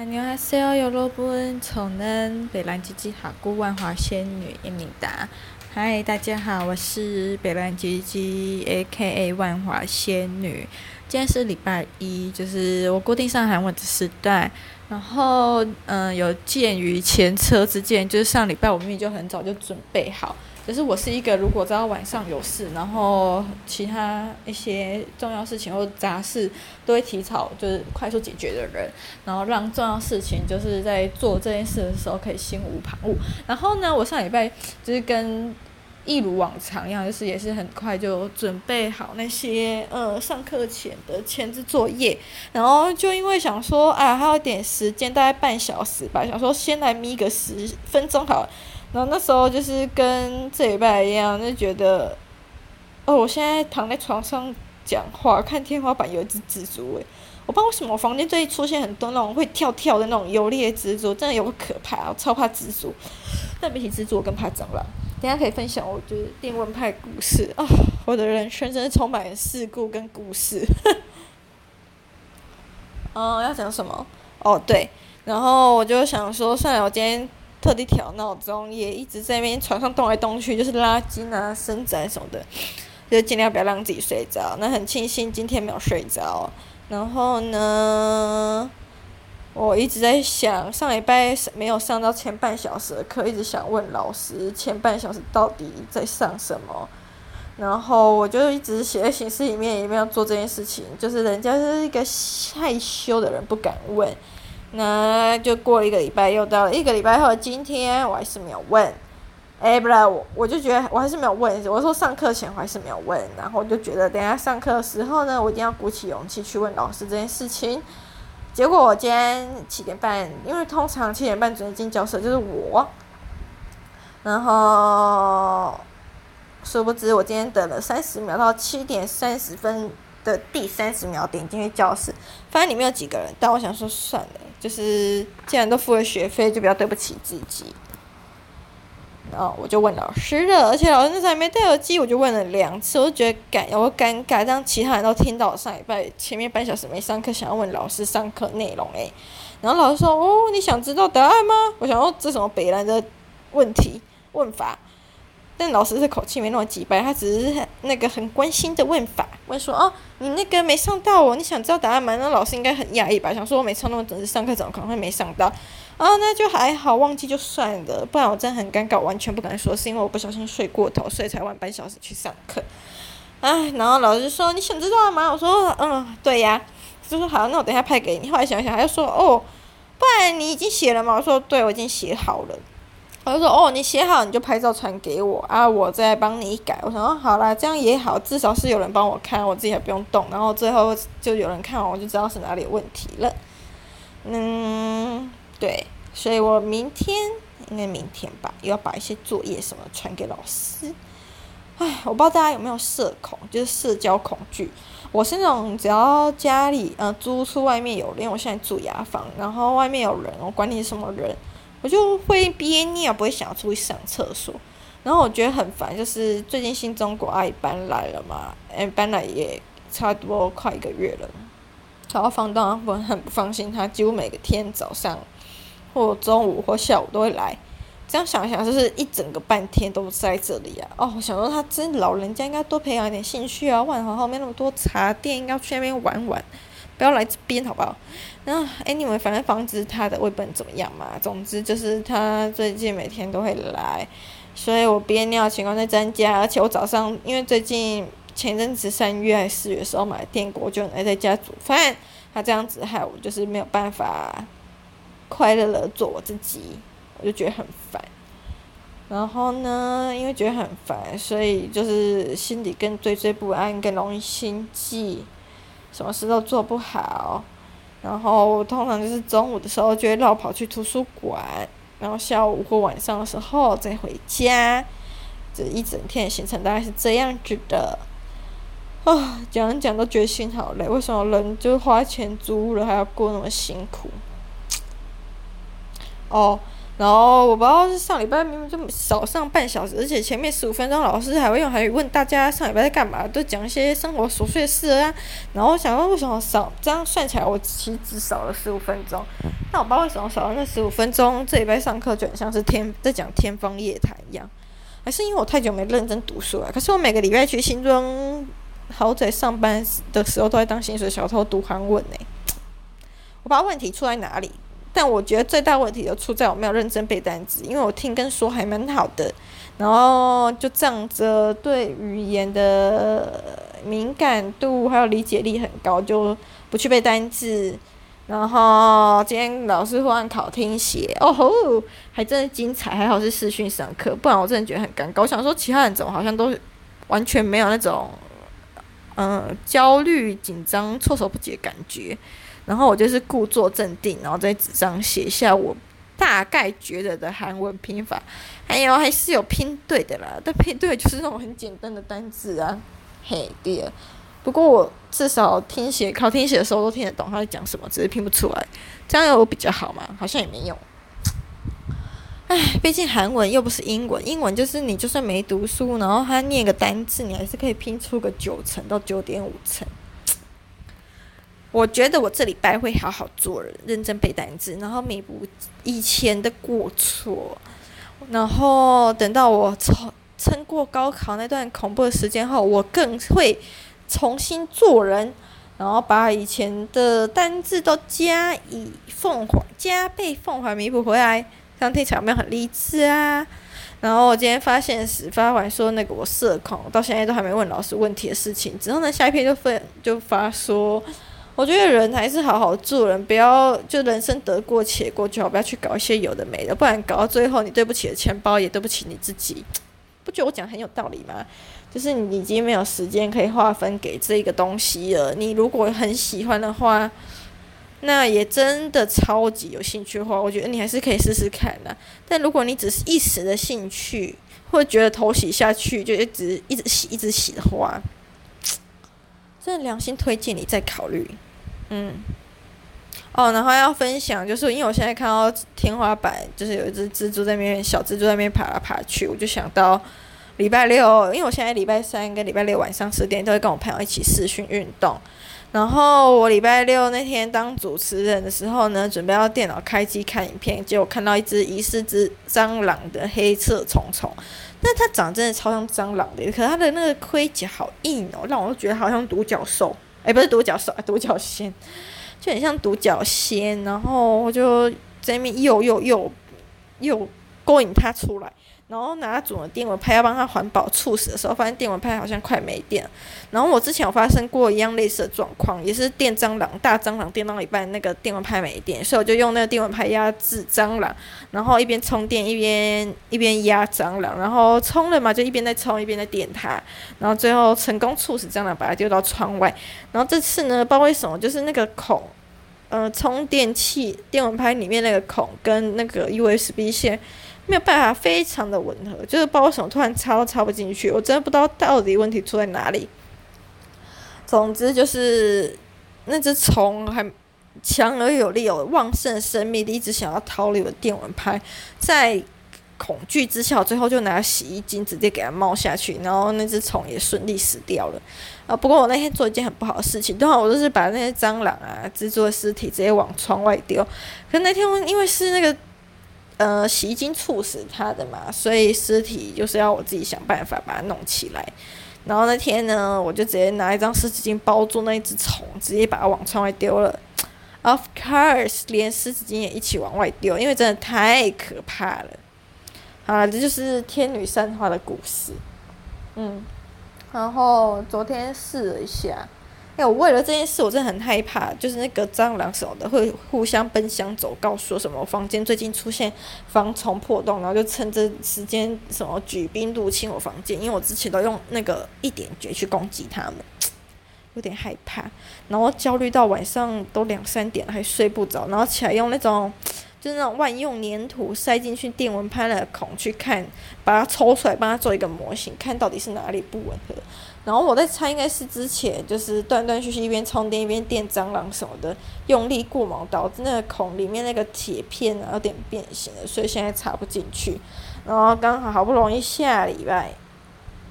안녕하세요，여러분，저는北兰吉吉哈姑万华仙女叶敏达。嗨，大家好，我是北兰吉吉 （A.K.A. 万华仙女）。今天是礼拜一，就是我固定上韩文的时段。 然后，嗯，有鉴于前车之鉴，就是上礼拜我明明就很早就准备好。就是我是一个如果知道晚上有事，然后其他一些重要事情或杂事都会提早就是快速解决的人，然后让重要事情就是在做这件事的时候可以心无旁骛。然后呢，我上礼拜就是跟一如往常一样，就是也是很快就准备好那些呃上课前的前置作业，然后就因为想说啊还有点时间，大概半小时吧，想说先来眯个十分钟好了。然后那时候就是跟这礼拜一样，就觉得，哦，我现在躺在床上讲话，看天花板有一只蜘蛛诶，我不知道为什么我房间最近出现很多那种会跳跳的那种有力的蜘蛛，真的有个可怕，我超怕蜘蛛。但比起蜘蛛，我更怕蟑螂。等下可以分享我就是电蚊拍故事啊、哦，我的人生真是充满了事故跟故事。哦，要讲什么？哦，对，然后我就想说，算了，我今天。特地调闹钟，也一直在那边床上动来动去，就是拉筋啊、伸展什么的，就尽量不要让自己睡着。那很庆幸今天没有睡着。然后呢，我一直在想，上礼拜没有上到前半小时的课，一直想问老师前半小时到底在上什么。然后我就一直写在行事里面，也没有做这件事情，就是人家是一个害羞的人，不敢问。那就过了一个礼拜，又到了一个礼拜后，今天我还是没有问，哎，不然我我就觉得我还是没有问。我说上课前我还是没有问，然后就觉得等下上课的时候呢，我一定要鼓起勇气去问老师这件事情。结果我今天七点半，因为通常七点半准时进教室就是我，然后殊不知我今天等了三十秒到七点三十分的第三十秒点进去教室，发现里面有几个人，但我想说算了。就是既然都付了学费，就不要对不起自己。然后我就问老师了，而且老师那时候还没戴耳机，我就问了两次，我就觉得尴，我尴尬，让其他人都听到上礼拜前面半小时没上课，想要问老师上课内容诶。然后老师说：“哦，你想知道答案吗？”我想说这什么北兰的问题问法。但老师的口气没那么直白，他只是那个很关心的问法，问说：“哦，你那个没上到哦，你想知道答案吗？”那老师应该很讶异吧，想说我没上那么准时上课，怎么可能会没上到？啊，那就还好，忘记就算了，不然我真的很尴尬，完全不敢说，是因为我不小心睡过头，所以才晚半小时去上课。哎，然后老师说：“你想知道吗？”我说：“嗯，对呀。”就说：“好，那我等一下派给你。”后来想想，他又说：“哦，不然你已经写了吗？”我说：“对，我已经写好了。”我就说哦，你写好你就拍照传给我啊，我再帮你改。我想说好啦，这样也好，至少是有人帮我看，我自己还不用动。然后最后就有人看完，我就知道是哪里有问题了。嗯，对，所以我明天应该明天吧，又要把一些作业什么传给老师。唉，我不知道大家有没有社恐，就是社交恐惧。我是那种只要家里呃租出外面有，因为我现在住雅房，然后外面有人，我管你是什么人。我就会憋尿，不会想要出去上厕所。然后我觉得很烦，就是最近新中国阿姨搬来了嘛，哎，搬来也差不多快一个月了。然后房东我很不放心，他几乎每个天早上或中午或下午都会来。这样想想，就是一整个半天都在这里啊。哦，我想说他真老人家应该多培养一点兴趣啊。万华后面那么多茶店，应该去那边玩玩。不要来这边好不好？然后哎，你们反正房子他的我也不能怎么样嘛。总之就是他最近每天都会来，所以我憋尿的情况在增加。而且我早上因为最近前阵子三月还是四月的时候买了电锅，就来在家煮饭。他这样子害我就是没有办法快乐的做我自己，我就觉得很烦。然后呢，因为觉得很烦，所以就是心里更惴惴不安，更容易心悸。什么事都做不好，然后通常就是中午的时候就会绕跑去图书馆，然后下午或晚上的时候再回家，这一整天的行程大概是这样子的。啊，讲讲都觉得心好累，为什么人就花钱租了还要过那么辛苦？哦。然后我不知道是上礼拜明明就少上半小时，而且前面十五分钟老师还会用韩语问大家上礼拜在干嘛，都讲一些生活琐碎事啊。然后我想说为什么少？这样算起来我其实只少了十五分钟。那我不知道为什么少了那十五分钟，这礼拜上课就很像是天在讲天方夜谭一样，还是因为我太久没认真读书了？可是我每个礼拜去新庄豪宅上班的时候，都在当薪水小偷读韩文呢。我不知道问题出在哪里，但我觉得最大问题就出在我没有认真背单词，因为我听跟说还蛮好的。然后就仗着对语言的敏感度还有理解力很高，就不去背单词。然后今天老师忽然考听写，哦吼，还真的精彩，还好是视讯上课，不然我真的觉得很尴尬。我想说其他人怎么好像都完全没有那种嗯焦虑、紧张、措手不及的感觉。然后我就是故作镇定，然后在纸上写下我。大概觉得的韩文拼法，还有还是有拼对的啦，但拼对就是那种很简单的单字啊，嘿，对。不过我至少听写考听写的时候都听得懂他在讲什么，只是拼不出来。这样有比较好嘛？好像也没用。唉，毕竟韩文又不是英文，英文就是你就算没读书，然后他念个单字，你还是可以拼出个九成到九点五成。我觉得我这礼拜会好好做人，认真背单词，然后弥补以前的过错，然后等到我撑撑过高考那段恐怖的时间后，我更会重新做人，然后把以前的单字都加以奉还，加倍奉还弥补回来。这样听起来有没有很励志啊？然后我今天发现时发完说那个我社恐，到现在都还没问老师问题的事情，之后呢下一篇就分就发说。我觉得人还是好好做人，不要就人生得过且过就好，不要去搞一些有的没的，不然搞到最后你对不起的钱包，也对不起你自己。不觉得我讲很有道理吗？就是你已经没有时间可以划分给这个东西了。你如果很喜欢的话，那也真的超级有兴趣的话，我觉得你还是可以试试看的。但如果你只是一时的兴趣，或者觉得头洗下去就一直一直洗一直洗的话，真的良心推荐你再考虑，嗯，哦，然后要分享，就是因为我现在看到天花板，就是有一只蜘蛛在那边，小蜘蛛在那边爬来爬去，我就想到礼拜六，因为我现在礼拜三跟礼拜六晚上十点都会跟我朋友一起视讯运动，然后我礼拜六那天当主持人的时候呢，准备要电脑开机看影片，结果看到一只疑似只蟑螂的黑色虫虫。那它长得真的超像蟑螂的，可是它的那个盔甲好硬哦，让我都觉得好像独角兽，哎，不是独角兽，独角仙，就很像独角仙，然后我就在那边又又又又勾引他出来。然后拿主的电蚊拍要帮他环保猝死的时候，发现电蚊拍好像快没电。然后我之前有发生过一样类似的状况，也是电蟑螂，大蟑螂电到一半，那个电蚊拍没电，所以我就用那个电蚊拍压制蟑螂，然后一边充电一边一边压蟑螂，然后充了嘛，就一边在充一边在电它，然后最后成功猝死蟑螂，把它丢到窗外。然后这次呢，不知道为什么，就是那个孔，呃，充电器电蚊拍里面那个孔跟那个 USB 线。没有办法，非常的吻合，就是不知道为什么突然插都插不进去，我真的不知道到底问题出在哪里。总之就是那只虫还强而有力，有旺盛生命力，一直想要逃离我的电蚊拍，在恐惧之下，最后就拿洗衣精直接给它冒下去，然后那只虫也顺利死掉了。啊，不过我那天做一件很不好的事情，正好我就是把那些蟑螂啊、蜘蛛的尸体直接往窗外丢，可那天因为是那个。呃，洗衣精促死它的嘛，所以尸体就是要我自己想办法把它弄起来。然后那天呢，我就直接拿一张湿纸巾包住那一只虫，直接把它往窗外丢了。Of course，连湿纸巾也一起往外丢，因为真的太可怕了。好了，这就是天女散花的故事。嗯，然后昨天试了一下。哎，我为了这件事，我真的很害怕，就是那个蟑螂什么的会互相奔相走，告诉我什么房间最近出现防虫破洞，然后就趁着时间什么举兵入侵我房间，因为我之前都用那个一点绝去攻击他们，有点害怕，然后焦虑到晚上都两三点还睡不着，然后起来用那种就是那种万用粘土塞进去电蚊拍的孔去看，把它抽出来，帮它做一个模型，看到底是哪里不吻合。然后我在猜，应该是之前就是断断续续一边充电一边电蟑螂什么的，用力过猛导致那个孔里面那个铁片啊有点变形了，所以现在插不进去。然后刚好好不容易下礼拜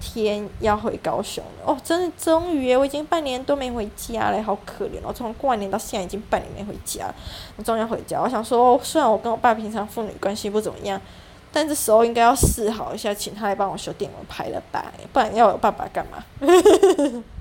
天要回高雄了哦，真的终于，我已经半年都没回家了，好可怜哦！从过年到现在已经半年没回家，我终于要回家。我想说，虽然我跟我爸平常父女关系不怎么样，但这时候应该要示好一下，请他来帮我修电脑拍了吧，不然要我爸爸干嘛？